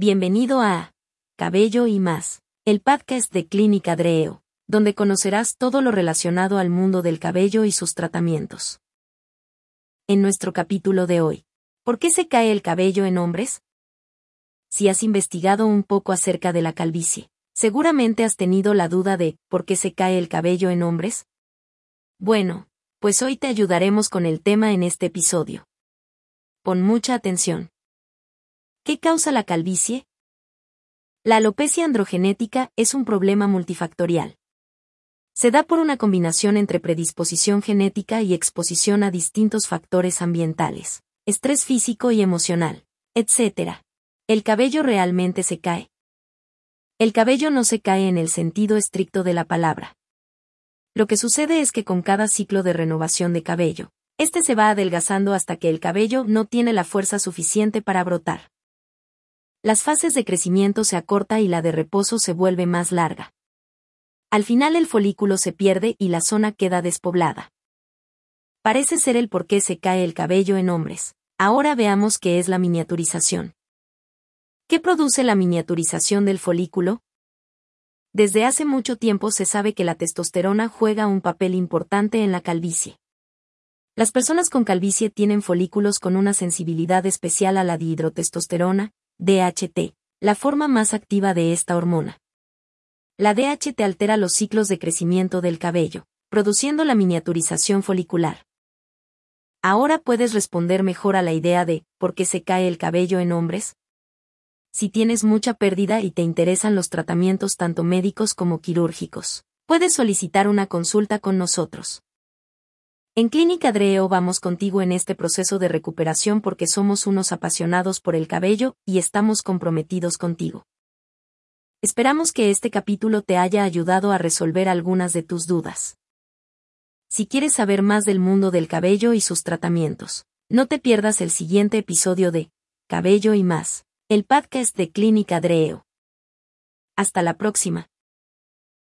Bienvenido a Cabello y más, el podcast de Clínica Dreo, donde conocerás todo lo relacionado al mundo del cabello y sus tratamientos. En nuestro capítulo de hoy, ¿por qué se cae el cabello en hombres? Si has investigado un poco acerca de la calvicie, seguramente has tenido la duda de ¿por qué se cae el cabello en hombres? Bueno, pues hoy te ayudaremos con el tema en este episodio. Pon mucha atención. ¿Qué causa la calvicie? La alopecia androgenética es un problema multifactorial. Se da por una combinación entre predisposición genética y exposición a distintos factores ambientales, estrés físico y emocional, etc. ¿El cabello realmente se cae? El cabello no se cae en el sentido estricto de la palabra. Lo que sucede es que con cada ciclo de renovación de cabello, este se va adelgazando hasta que el cabello no tiene la fuerza suficiente para brotar. Las fases de crecimiento se acorta y la de reposo se vuelve más larga. Al final el folículo se pierde y la zona queda despoblada. Parece ser el por qué se cae el cabello en hombres. Ahora veamos qué es la miniaturización. ¿Qué produce la miniaturización del folículo? Desde hace mucho tiempo se sabe que la testosterona juega un papel importante en la calvicie. Las personas con calvicie tienen folículos con una sensibilidad especial a la dihidrotestosterona, DHT, la forma más activa de esta hormona. La DHT altera los ciclos de crecimiento del cabello, produciendo la miniaturización folicular. Ahora puedes responder mejor a la idea de ¿por qué se cae el cabello en hombres? si tienes mucha pérdida y te interesan los tratamientos tanto médicos como quirúrgicos, puedes solicitar una consulta con nosotros. En Clínica Dreo vamos contigo en este proceso de recuperación porque somos unos apasionados por el cabello y estamos comprometidos contigo. Esperamos que este capítulo te haya ayudado a resolver algunas de tus dudas. Si quieres saber más del mundo del cabello y sus tratamientos, no te pierdas el siguiente episodio de Cabello y más el podcast de Clínica Dreo. Hasta la próxima.